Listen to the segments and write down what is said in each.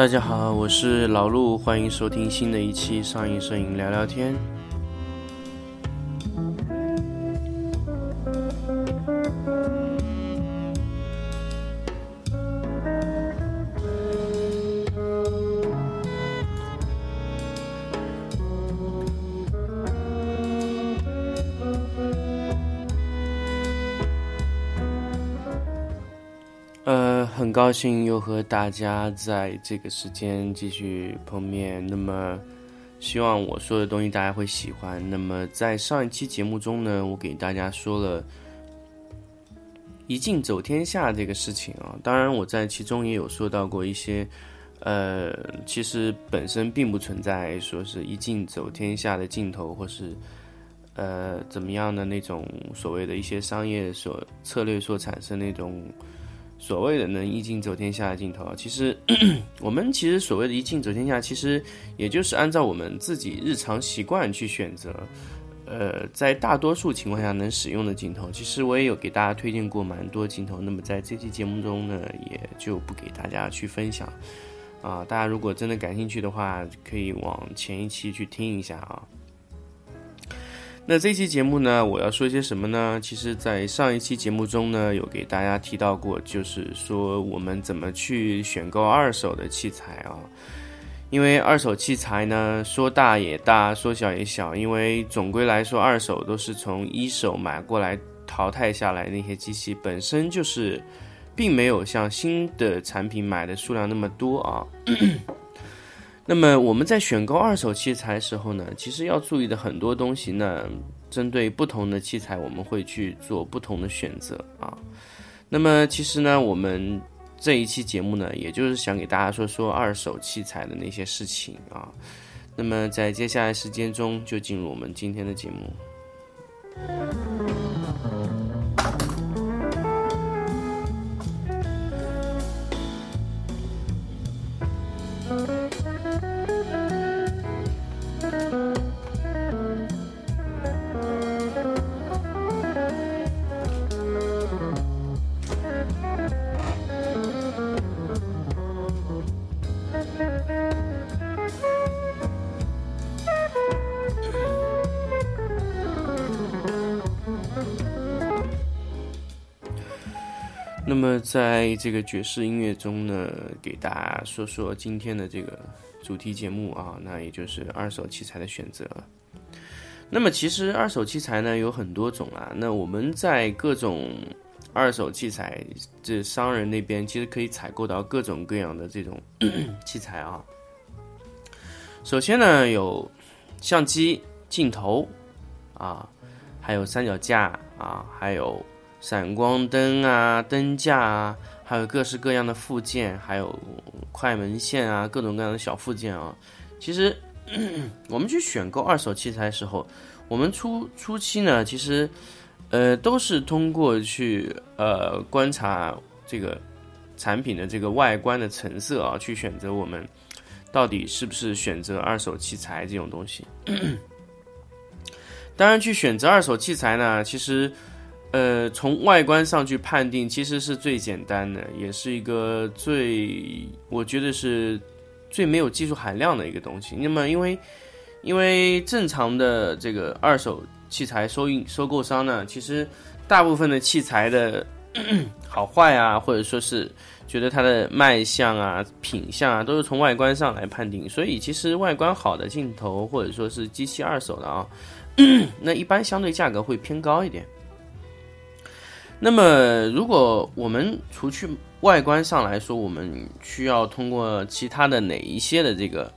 大家好，我是老陆，欢迎收听新的一期上映摄影聊聊天。高兴又和大家在这个时间继续碰面。那么，希望我说的东西大家会喜欢。那么，在上一期节目中呢，我给大家说了“一镜走天下”这个事情啊。当然，我在其中也有说到过一些，呃，其实本身并不存在说是一镜走天下的镜头，或是呃怎么样的那种所谓的一些商业所策略所产生那种。所谓的能一镜走天下的镜头啊，其实 我们其实所谓的一镜走天下，其实也就是按照我们自己日常习惯去选择，呃，在大多数情况下能使用的镜头。其实我也有给大家推荐过蛮多镜头，那么在这期节目中呢，也就不给大家去分享啊。大家如果真的感兴趣的话，可以往前一期去听一下啊。那这期节目呢，我要说些什么呢？其实，在上一期节目中呢，有给大家提到过，就是说我们怎么去选购二手的器材啊。因为二手器材呢，说大也大，说小也小。因为总归来说，二手都是从一手买过来淘汰下来那些机器，本身就是，并没有像新的产品买的数量那么多啊。那么我们在选购二手器材时候呢，其实要注意的很多东西呢，针对不同的器材，我们会去做不同的选择啊。那么其实呢，我们这一期节目呢，也就是想给大家说说二手器材的那些事情啊。那么在接下来时间中，就进入我们今天的节目。在这个爵士音乐中呢，给大家说说今天的这个主题节目啊，那也就是二手器材的选择。那么，其实二手器材呢有很多种啊。那我们在各种二手器材这商人那边，其实可以采购到各种各样的这种 器材啊。首先呢，有相机、镜头啊，还有三脚架啊，还有。闪光灯啊，灯架啊，还有各式各样的附件，还有快门线啊，各种各样的小附件啊。其实 我们去选购二手器材的时候，我们初初期呢，其实呃都是通过去呃观察这个产品的这个外观的成色啊，去选择我们到底是不是选择二手器材这种东西。当然，去选择二手器材呢，其实。呃，从外观上去判定，其实是最简单的，也是一个最，我觉得是最没有技术含量的一个东西。那么，因为因为正常的这个二手器材收运收购商呢，其实大部分的器材的 好坏啊，或者说是觉得它的卖相啊、品相啊，都是从外观上来判定。所以，其实外观好的镜头，或者说是机器二手的啊，那一般相对价格会偏高一点。那么，如果我们除去外观上来说，我们需要通过其他的哪一些的这个，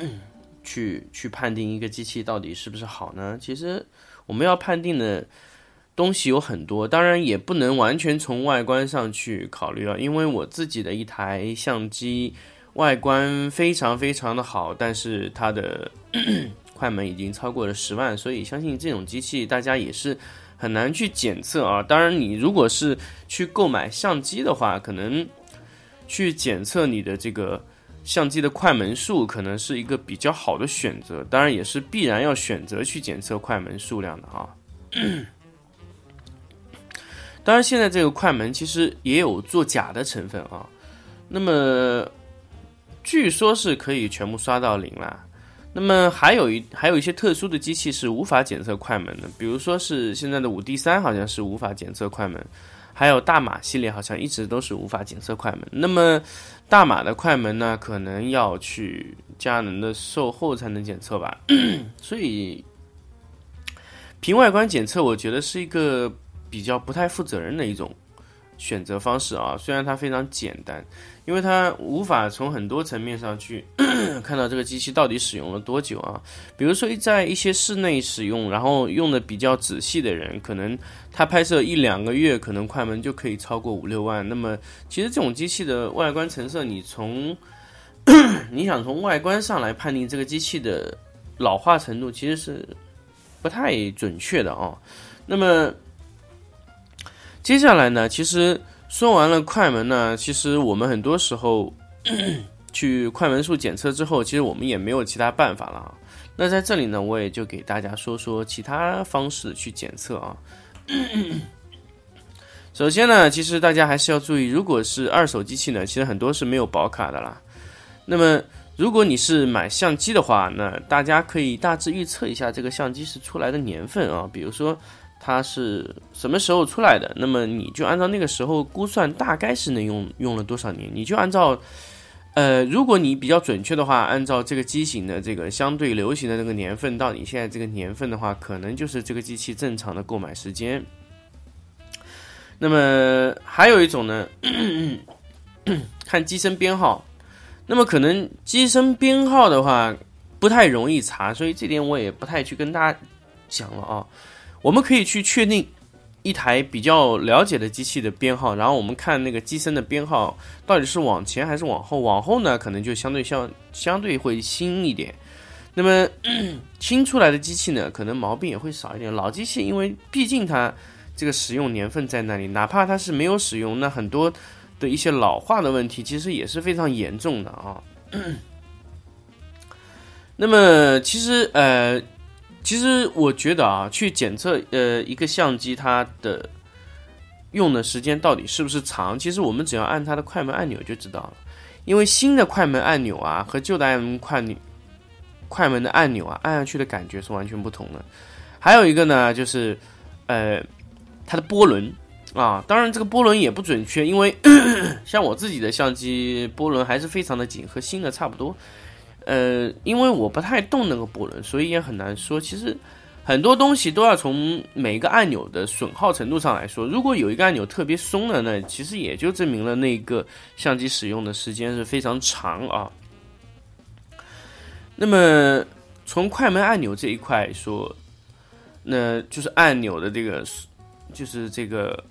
去去判定一个机器到底是不是好呢？其实我们要判定的东西有很多，当然也不能完全从外观上去考虑了。因为我自己的一台相机外观非常非常的好，但是它的 快门已经超过了十万，所以相信这种机器大家也是。很难去检测啊！当然，你如果是去购买相机的话，可能去检测你的这个相机的快门数，可能是一个比较好的选择。当然，也是必然要选择去检测快门数量的啊。当然，现在这个快门其实也有做假的成分啊。那么，据说是可以全部刷到零了。那么还有一还有一些特殊的机器是无法检测快门的，比如说是现在的五 D 三好像是无法检测快门，还有大马系列好像一直都是无法检测快门。那么大马的快门呢，可能要去佳能的售后才能检测吧。所以凭外观检测，我觉得是一个比较不太负责任的一种选择方式啊。虽然它非常简单。因为它无法从很多层面上去 看到这个机器到底使用了多久啊，比如说在一些室内使用，然后用的比较仔细的人，可能他拍摄一两个月，可能快门就可以超过五六万。那么其实这种机器的外观成色，你从 你想从外观上来判定这个机器的老化程度，其实是不太准确的啊。那么接下来呢，其实。说完了快门呢，其实我们很多时候 去快门数检测之后，其实我们也没有其他办法了啊。那在这里呢，我也就给大家说说其他方式去检测啊。首先呢，其实大家还是要注意，如果是二手机器呢，其实很多是没有保卡的啦。那么如果你是买相机的话，那大家可以大致预测一下这个相机是出来的年份啊，比如说。它是什么时候出来的？那么你就按照那个时候估算，大概是能用用了多少年？你就按照，呃，如果你比较准确的话，按照这个机型的这个相对流行的那个年份，到你现在这个年份的话，可能就是这个机器正常的购买时间。那么还有一种呢，看机身编号。那么可能机身编号的话不太容易查，所以这点我也不太去跟大家讲了啊。我们可以去确定一台比较了解的机器的编号，然后我们看那个机身的编号到底是往前还是往后。往后呢，可能就相对相相对会新一点。那么新出来的机器呢，可能毛病也会少一点。老机器因为毕竟它这个使用年份在那里，哪怕它是没有使用，那很多的一些老化的问题其实也是非常严重的啊。那么其实呃。其实我觉得啊，去检测呃一个相机它的用的时间到底是不是长，其实我们只要按它的快门按钮就知道了。因为新的快门按钮啊和旧的按钮快快门的按钮啊，按下去的感觉是完全不同的。还有一个呢，就是呃它的波轮啊，当然这个波轮也不准确，因为 像我自己的相机波轮还是非常的紧，和新的差不多。呃，因为我不太动那个波轮，所以也很难说。其实很多东西都要从每个按钮的损耗程度上来说。如果有一个按钮特别松了，那其实也就证明了那个相机使用的时间是非常长啊。那么从快门按钮这一块说，那就是按钮的这个，就是这个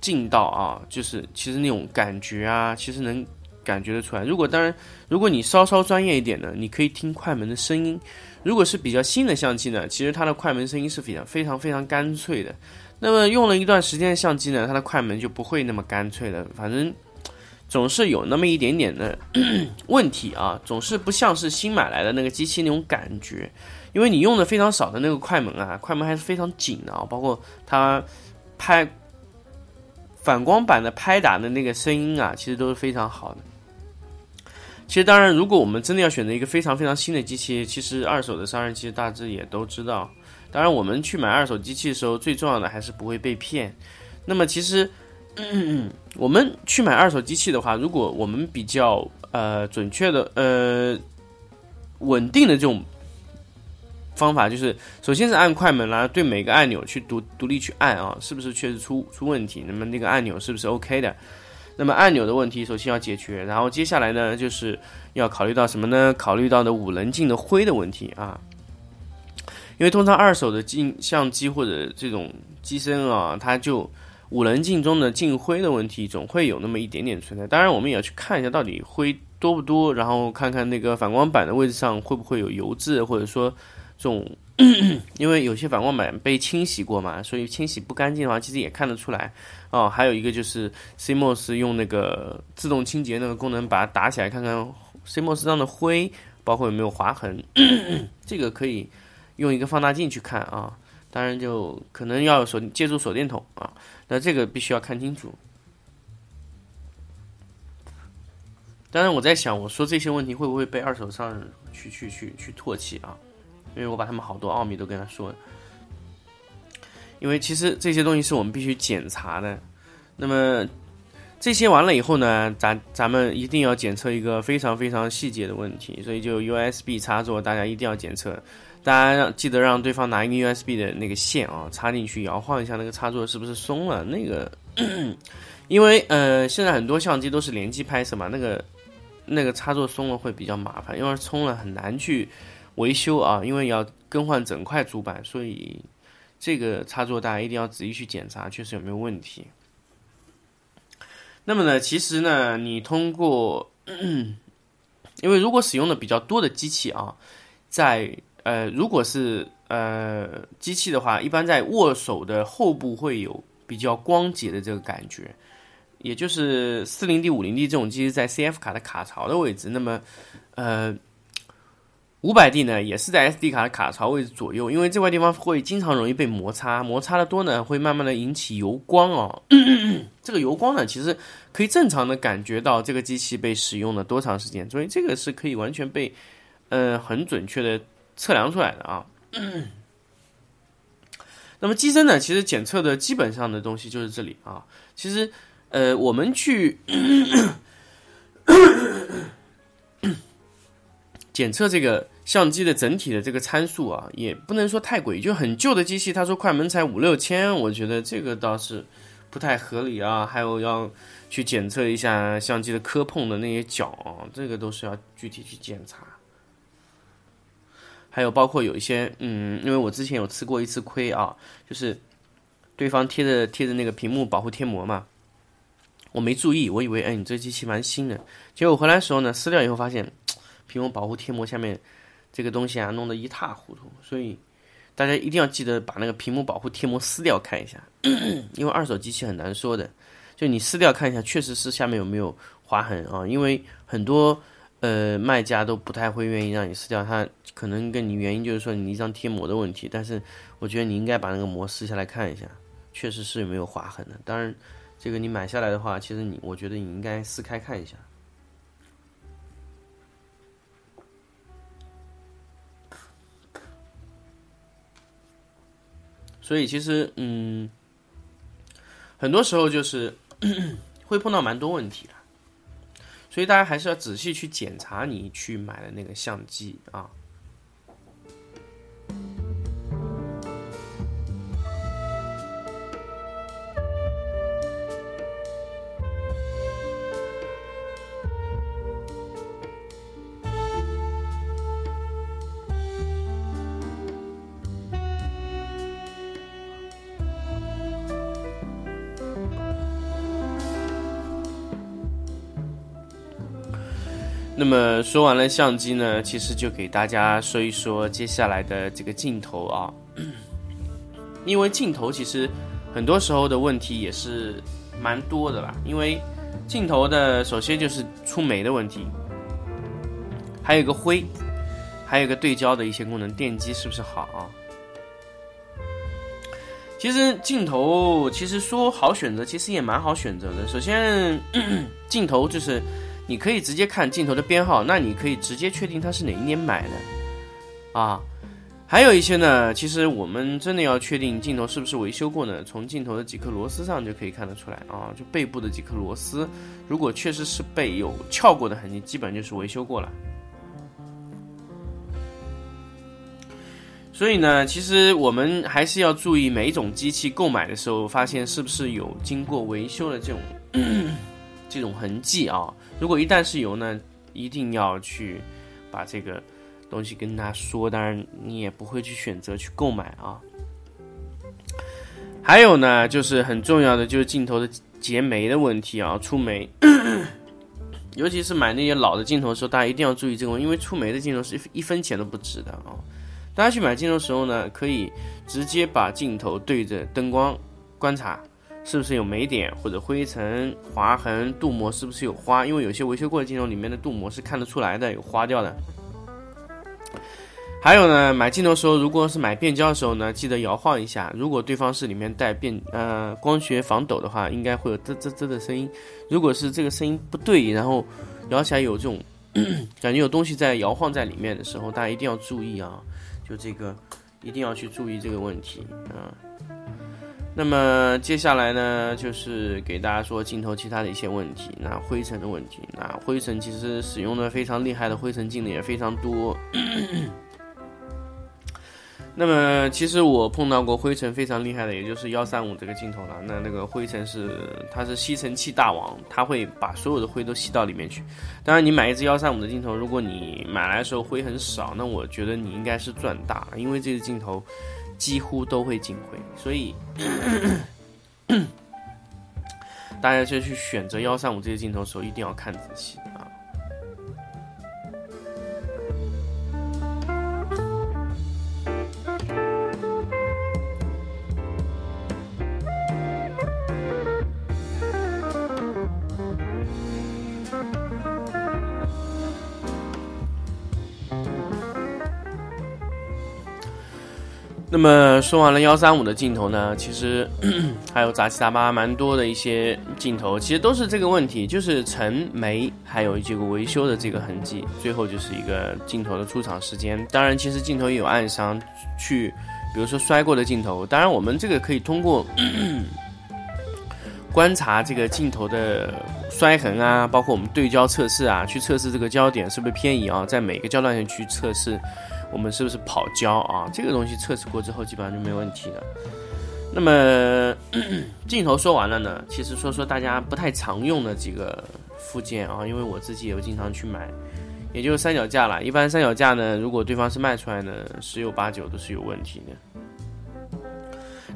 劲道啊，就是其实那种感觉啊，其实能。感觉得出来。如果当然，如果你稍稍专业一点呢，你可以听快门的声音。如果是比较新的相机呢，其实它的快门声音是非常非常非常干脆的。那么用了一段时间的相机呢，它的快门就不会那么干脆了。反正总是有那么一点点的问题啊，总是不像是新买来的那个机器那种感觉。因为你用的非常少的那个快门啊，快门还是非常紧的啊，包括它拍反光板的拍打的那个声音啊，其实都是非常好的。其实，当然，如果我们真的要选择一个非常非常新的机器，其实二手的商人其实大致也都知道。当然，我们去买二手机器的时候，最重要的还是不会被骗。那么，其实嗯我们去买二手机器的话，如果我们比较呃准确的呃稳定的这种方法，就是首先是按快门啦，对每个按钮去独独立去按啊，是不是确实出出问题？那么那个按钮是不是 OK 的？那么按钮的问题首先要解决，然后接下来呢，就是要考虑到什么呢？考虑到的五棱镜的灰的问题啊。因为通常二手的镜相机或者这种机身啊，它就五棱镜中的镜灰的问题总会有那么一点点存在。当然，我们也要去看一下到底灰多不多，然后看看那个反光板的位置上会不会有油渍，或者说这种。因为有些反光板被清洗过嘛，所以清洗不干净的话，其实也看得出来。哦，还有一个就是 CMOS 用那个自动清洁那个功能，把它打起来看看 CMOS 上的灰，包括有没有划痕，这个可以用一个放大镜去看啊。当然就可能要手借助手电筒啊，那这个必须要看清楚。当然我在想，我说这些问题会不会被二手商人去去去去唾弃啊？因为我把他们好多奥秘都跟他说了。因为其实这些东西是我们必须检查的。那么这些完了以后呢，咱咱们一定要检测一个非常非常细节的问题。所以就 USB 插座，大家一定要检测。大家让记得让对方拿一个 USB 的那个线啊，插进去摇晃一下，那个插座是不是松了？那个，因为呃，现在很多相机都是连机拍摄嘛，那个那个插座松了会比较麻烦，因为松了很难去维修啊，因为要更换整块主板，所以这个插座大家一定要仔细去检查，确实有没有问题。那么呢，其实呢，你通过，因为如果使用的比较多的机器啊，在呃，如果是呃机器的话，一般在握手的后部会有比较光洁的这个感觉，也就是四零 D、五零 D 这种机器在 CF 卡的卡槽的位置。那么，呃，五百 D 呢，也是在 SD 卡的卡槽位置左右，因为这块地方会经常容易被摩擦，摩擦的多呢，会慢慢的引起油光哦。这个油光呢，其实可以正常的感觉到这个机器被使用了多长时间，所以这个是可以完全被，呃，很准确的。测量出来的啊，那么机身呢？其实检测的基本上的东西就是这里啊。其实，呃，我们去 检测这个相机的整体的这个参数啊，也不能说太贵。就很旧的机器，他说快门才五六千，我觉得这个倒是不太合理啊。还有要去检测一下相机的磕碰的那些角啊，这个都是要具体去检查。还有包括有一些，嗯，因为我之前有吃过一次亏啊，就是对方贴的贴的那个屏幕保护贴膜嘛，我没注意，我以为哎你这机器蛮新的，结果回来的时候呢，撕掉以后发现屏幕保护贴膜下面这个东西啊弄得一塌糊涂，所以大家一定要记得把那个屏幕保护贴膜撕掉看一下，因为二手机器很难说的，就你撕掉看一下，确实是下面有没有划痕啊，因为很多。呃，卖家都不太会愿意让你撕掉，它可能跟你原因就是说你一张贴膜的问题。但是我觉得你应该把那个膜撕下来看一下，确实是有没有划痕的。当然，这个你买下来的话，其实你我觉得你应该撕开看一下。所以其实嗯，很多时候就是 会碰到蛮多问题的。所以大家还是要仔细去检查你去买的那个相机啊。那么说完了相机呢，其实就给大家说一说接下来的这个镜头啊，因为镜头其实很多时候的问题也是蛮多的吧。因为镜头的首先就是出霉的问题，还有一个灰，还有一个对焦的一些功能，电机是不是好啊？其实镜头其实说好选择，其实也蛮好选择的。首先 镜头就是。你可以直接看镜头的编号，那你可以直接确定它是哪一年买的，啊，还有一些呢，其实我们真的要确定镜头是不是维修过呢？从镜头的几颗螺丝上就可以看得出来啊，就背部的几颗螺丝，如果确实是被有撬过的痕迹，基本就是维修过了。所以呢，其实我们还是要注意每一种机器购买的时候，发现是不是有经过维修的这种这种痕迹啊。如果一旦是油呢，一定要去把这个东西跟他说。当然，你也不会去选择去购买啊。还有呢，就是很重要的就是镜头的结眉的问题啊，出眉。尤其是买那些老的镜头的时候，大家一定要注意这个，因为出眉的镜头是一分钱都不值的啊。大家去买镜头的时候呢，可以直接把镜头对着灯光观察。是不是有霉点或者灰尘、划痕？镀膜是不是有花？因为有些维修过的镜头里面的镀膜是看得出来的，有花掉的。还有呢，买镜头的时候，如果是买变焦的时候呢，记得摇晃一下。如果对方是里面带变呃光学防抖的话，应该会有滋滋滋的声音。如果是这个声音不对，然后摇起来有这种 感觉有东西在摇晃在里面的时候，大家一定要注意啊，就这个一定要去注意这个问题啊。那么接下来呢，就是给大家说镜头其他的一些问题。那灰尘的问题，那灰尘其实使用的非常厉害的灰尘镜 的也非常多。那么其实我碰到过灰尘非常厉害的，也就是幺三五这个镜头了。那那个灰尘是它是吸尘器大王，它会把所有的灰都吸到里面去。当然，你买一支幺三五的镜头，如果你买来的时候灰很少，那我觉得你应该是赚大了，因为这个镜头。几乎都会进灰，所以 大家就去选择幺三五这些镜头的时候，一定要看仔细。那么说完了幺三五的镜头呢，其实 还有杂七杂八蛮多的一些镜头，其实都是这个问题，就是沉没，还有这个维修的这个痕迹，最后就是一个镜头的出厂时间。当然，其实镜头也有暗伤，去比如说摔过的镜头，当然我们这个可以通过 观察这个镜头的摔痕啊，包括我们对焦测试啊，去测试这个焦点是不是偏移啊，在每个焦段上去测试。我们是不是跑焦啊？这个东西测试过之后，基本上就没问题了。那么 镜头说完了呢？其实说说大家不太常用的几个附件啊，因为我自己也经常去买，也就是三脚架了。一般三脚架呢，如果对方是卖出来的，十有八九都是有问题的。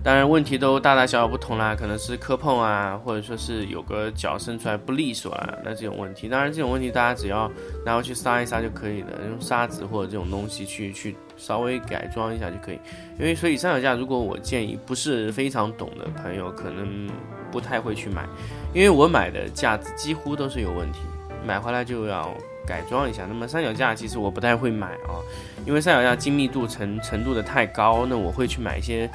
当然，问题都大大小小不同啦，可能是磕碰啊，或者说是有个角伸出来不利索啊，那这种问题，当然这种问题大家只要拿回去杀一杀就可以了，用砂纸或者这种东西去去稍微改装一下就可以。因为所以三脚架，如果我建议不是非常懂的朋友，可能不太会去买，因为我买的架子几乎都是有问题，买回来就要。改装一下，那么三脚架其实我不太会买啊，因为三脚架精密度程程度的太高，那我会去买一些，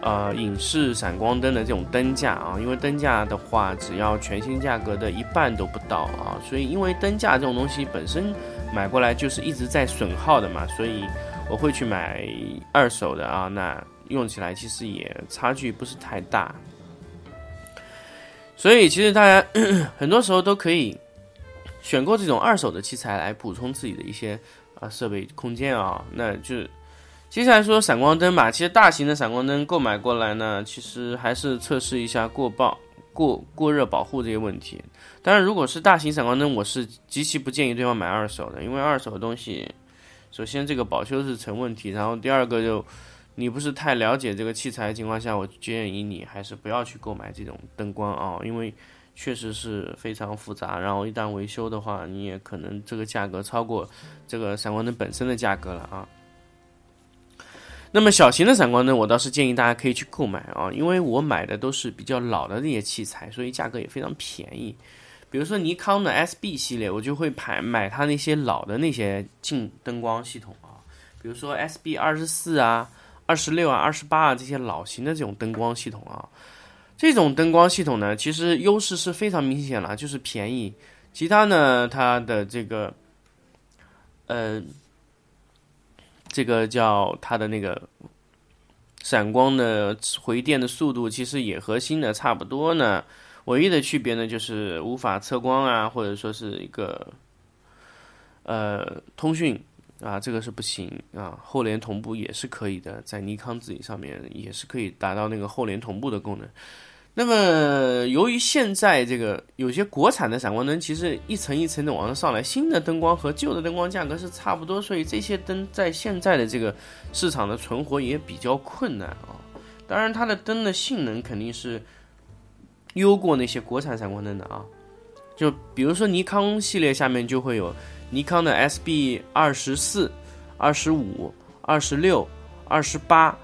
呃，影视闪光灯的这种灯架啊，因为灯架的话，只要全新价格的一半都不到啊，所以因为灯架这种东西本身买过来就是一直在损耗的嘛，所以我会去买二手的啊，那用起来其实也差距不是太大，所以其实大家 很多时候都可以。选购这种二手的器材来补充自己的一些啊设备空间啊，那就接下来说闪光灯吧。其实大型的闪光灯购买过来呢，其实还是测试一下过曝、过过热保护这些问题。当然，如果是大型闪光灯，我是极其不建议对方买二手的，因为二手的东西，首先这个保修是成问题，然后第二个就你不是太了解这个器材的情况下，我建议你还是不要去购买这种灯光啊，因为。确实是非常复杂，然后一旦维修的话，你也可能这个价格超过这个闪光灯本身的价格了啊。那么小型的闪光灯，我倒是建议大家可以去购买啊，因为我买的都是比较老的那些器材，所以价格也非常便宜。比如说尼康的 SB 系列，我就会买买它那些老的那些镜灯光系统啊，比如说 SB 二十四啊、二十六啊、二十八啊这些老型的这种灯光系统啊。这种灯光系统呢，其实优势是非常明显了，就是便宜。其他呢，它的这个，呃，这个叫它的那个闪光的回电的速度，其实也和新的差不多呢。唯一的区别呢，就是无法测光啊，或者说是一个呃通讯啊，这个是不行啊。后联同步也是可以的，在尼康自己上面也是可以达到那个后联同步的功能。那么，由于现在这个有些国产的闪光灯，其实一层一层的往上上来，新的灯光和旧的灯光价格是差不多，所以这些灯在现在的这个市场的存活也比较困难啊。当然，它的灯的性能肯定是优过那些国产闪光灯的啊。就比如说尼康系列下面就会有尼康的 SB 二十四、二十五、二十六、二十八。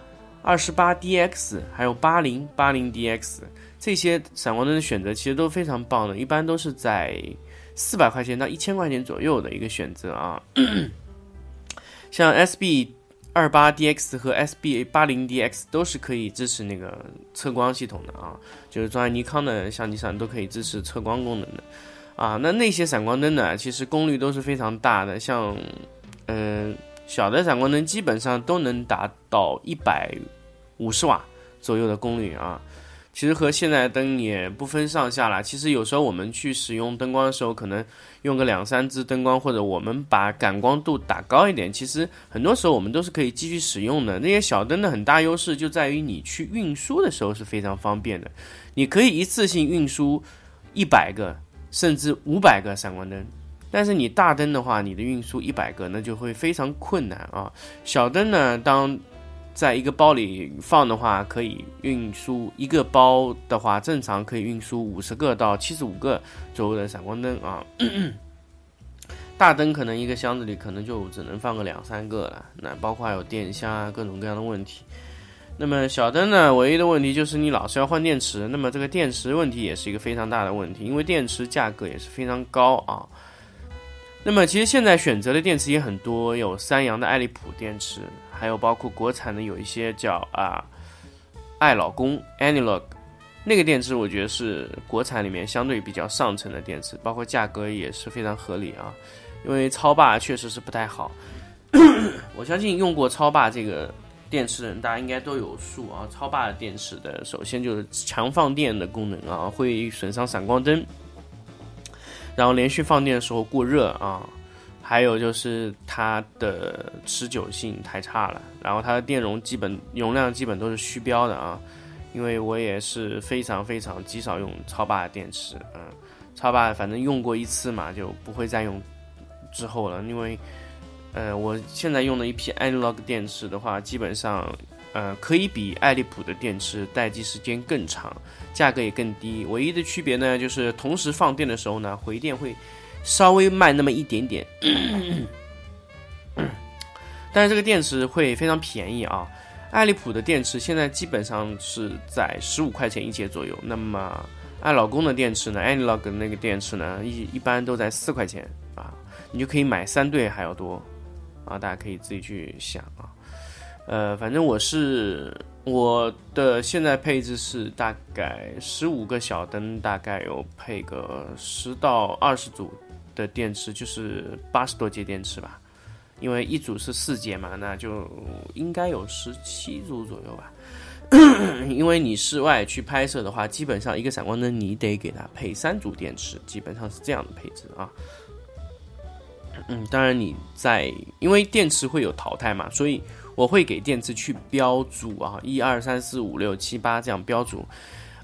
二十八 DX 还有八零八零 DX 这些闪光灯的选择其实都非常棒的，一般都是在四百块钱到一千块钱左右的一个选择啊。像 SB 二八 DX 和 SB 八零 DX 都是可以支持那个测光系统的啊，就是装在尼康的相机上都可以支持测光功能的啊。那那些闪光灯呢，其实功率都是非常大的，像嗯小的闪光灯基本上都能达到一百五十瓦左右的功率啊。其实和现在灯也不分上下了。其实有时候我们去使用灯光的时候，可能用个两三支灯光，或者我们把感光度打高一点，其实很多时候我们都是可以继续使用的。那些小灯的很大优势就在于你去运输的时候是非常方便的，你可以一次性运输一百个甚至五百个闪光灯。但是你大灯的话，你的运输一百个那就会非常困难啊。小灯呢，当在一个包里放的话，可以运输一个包的话，正常可以运输五十个到七十五个左右的闪光灯啊。大灯可能一个箱子里可能就只能放个两三个了，那包括还有电箱啊，各种各样的问题。那么小灯呢，唯一的问题就是你老是要换电池，那么这个电池问题也是一个非常大的问题，因为电池价格也是非常高啊。那么其实现在选择的电池也很多，有三洋的爱立普电池。还有包括国产的有一些叫啊爱老公 Analog 那个电池，我觉得是国产里面相对比较上乘的电池，包括价格也是非常合理啊。因为超霸确实是不太好，我相信用过超霸这个电池的人，大家应该都有数啊。超霸的电池的首先就是强放电的功能啊，会损伤闪光灯，然后连续放电的时候过热啊。还有就是它的持久性太差了，然后它的电容基本容量基本都是虚标的啊，因为我也是非常非常极少用超霸的电池，嗯，超霸反正用过一次嘛，就不会再用之后了，因为呃我现在用的一批 Analog 电池的话，基本上呃可以比爱立普的电池待机时间更长，价格也更低，唯一的区别呢就是同时放电的时候呢回电会。稍微慢那么一点点，但是这个电池会非常便宜啊！爱立普的电池现在基本上是在十五块钱一节左右，那么爱老公的电池呢，Analog 那个电池呢，一一般都在四块钱啊，你就可以买三对还要多啊！大家可以自己去想啊。呃，反正我是我的现在配置是大概十五个小灯，大概有配个十到二十组。的电池就是八十多节电池吧，因为一组是四节嘛，那就应该有十七组左右吧。因为你室外去拍摄的话，基本上一个闪光灯你得给它配三组电池，基本上是这样的配置啊。嗯，当然你在因为电池会有淘汰嘛，所以我会给电池去标组啊，一二三四五六七八这样标组。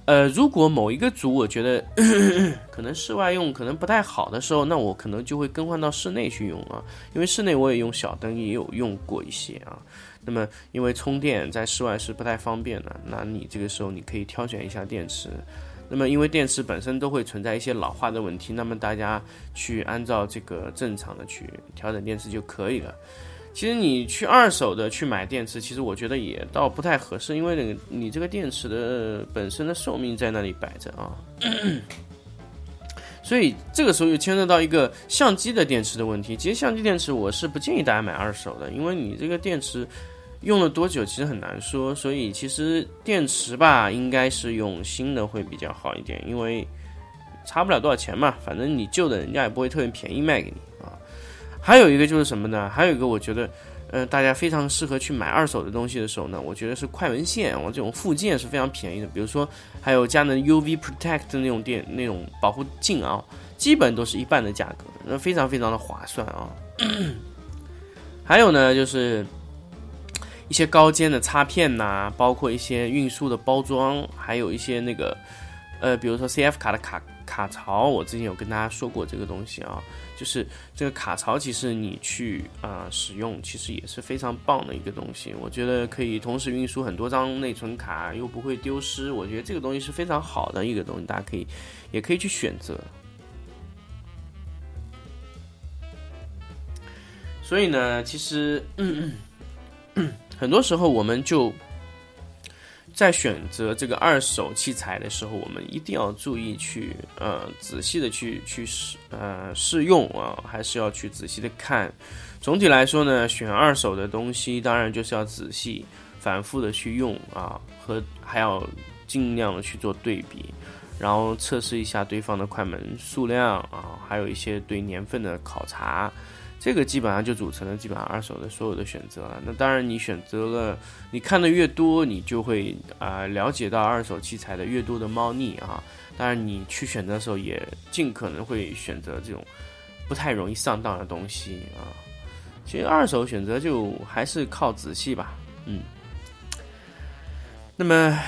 呃，如果某一个组我觉得 可能室外用可能不太好的时候，那我可能就会更换到室内去用啊。因为室内我也用小灯，也有用过一些啊。那么因为充电在室外是不太方便的，那你这个时候你可以挑选一下电池。那么因为电池本身都会存在一些老化的问题，那么大家去按照这个正常的去调整电池就可以了。其实你去二手的去买电池，其实我觉得也倒不太合适，因为那个你这个电池的本身的寿命在那里摆着啊，所以这个时候又牵涉到一个相机的电池的问题。其实相机电池我是不建议大家买二手的，因为你这个电池用了多久其实很难说，所以其实电池吧应该是用新的会比较好一点，因为差不了多少钱嘛，反正你旧的人家也不会特别便宜卖给你。还有一个就是什么呢？还有一个我觉得，呃，大家非常适合去买二手的东西的时候呢，我觉得是快门线，我这种附件是非常便宜的。比如说，还有佳能 UV Protect 那种电那种保护镜啊，基本都是一半的价格，那非常非常的划算啊。还有呢，就是一些高尖的插片呐，包括一些运输的包装，还有一些那个，呃，比如说 CF 卡的卡。卡槽，我之前有跟大家说过这个东西啊，就是这个卡槽，其实你去啊使用，其实也是非常棒的一个东西。我觉得可以同时运输很多张内存卡，又不会丢失。我觉得这个东西是非常好的一个东西，大家可以也可以去选择。所以呢，其实 很多时候我们就。在选择这个二手器材的时候，我们一定要注意去呃仔细的去去试呃试用啊，还是要去仔细的看。总体来说呢，选二手的东西当然就是要仔细、反复的去用啊，和还要尽量的去做对比。然后测试一下对方的快门数量啊，还有一些对年份的考察，这个基本上就组成了基本上二手的所有的选择了。那当然，你选择了，你看的越多，你就会啊了解到二手器材的越多的猫腻啊。当然，你去选择的时候也尽可能会选择这种不太容易上当的东西啊。其实二手选择就还是靠仔细吧，嗯。那么。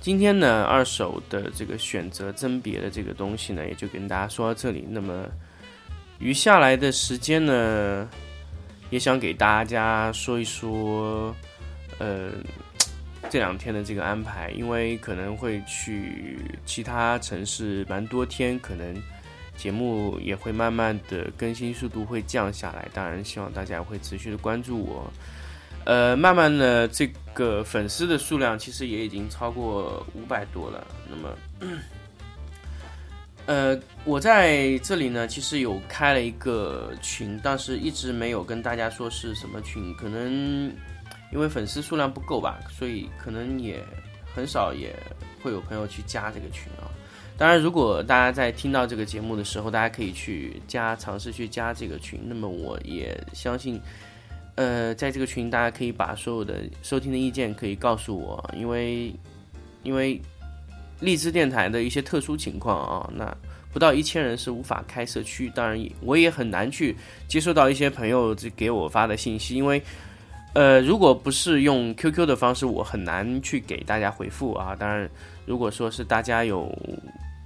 今天呢，二手的这个选择甄别的这个东西呢，也就跟大家说到这里。那么余下来的时间呢，也想给大家说一说，呃，这两天的这个安排，因为可能会去其他城市蛮多天，可能节目也会慢慢的更新速度会降下来。当然，希望大家会持续的关注我。呃，慢慢的，这个粉丝的数量其实也已经超过五百多了。那么，呃，我在这里呢，其实有开了一个群，但是一直没有跟大家说是什么群，可能因为粉丝数量不够吧，所以可能也很少也会有朋友去加这个群啊。当然，如果大家在听到这个节目的时候，大家可以去加，尝试去加这个群。那么，我也相信。呃，在这个群，大家可以把所有的收听的意见可以告诉我，因为因为荔枝电台的一些特殊情况啊，那不到一千人是无法开社区，当然我也很难去接收到一些朋友这给我发的信息，因为呃，如果不是用 QQ 的方式，我很难去给大家回复啊。当然，如果说是大家有。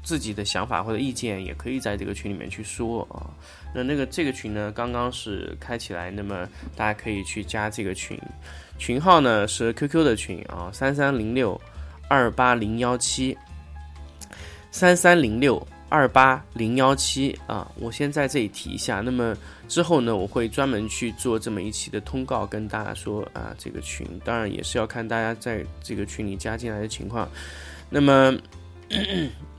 自己的想法或者意见也可以在这个群里面去说啊。那那个这个群呢，刚刚是开起来，那么大家可以去加这个群，群号呢是 QQ 的群啊，三三零六二八零幺七，三三零六二八零幺七啊。我先在这里提一下，那么之后呢，我会专门去做这么一期的通告，跟大家说啊，这个群当然也是要看大家在这个群里加进来的情况，那么。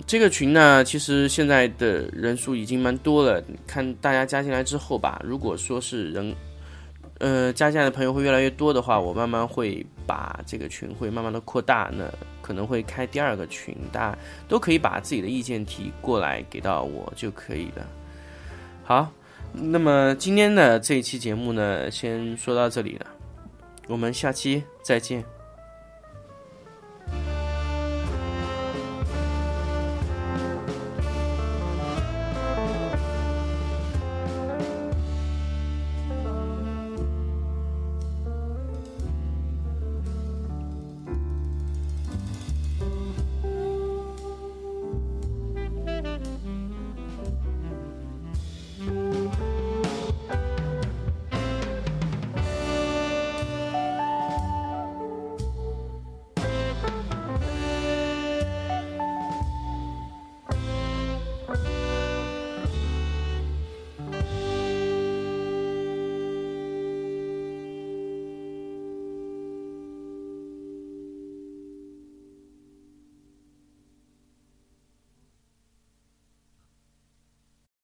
这个群呢，其实现在的人数已经蛮多了。看大家加进来之后吧，如果说是人，呃，加进来的朋友会越来越多的话，我慢慢会把这个群会慢慢的扩大。那可能会开第二个群，大家都可以把自己的意见提过来给到我就可以了。好，那么今天的这一期节目呢，先说到这里了，我们下期再见。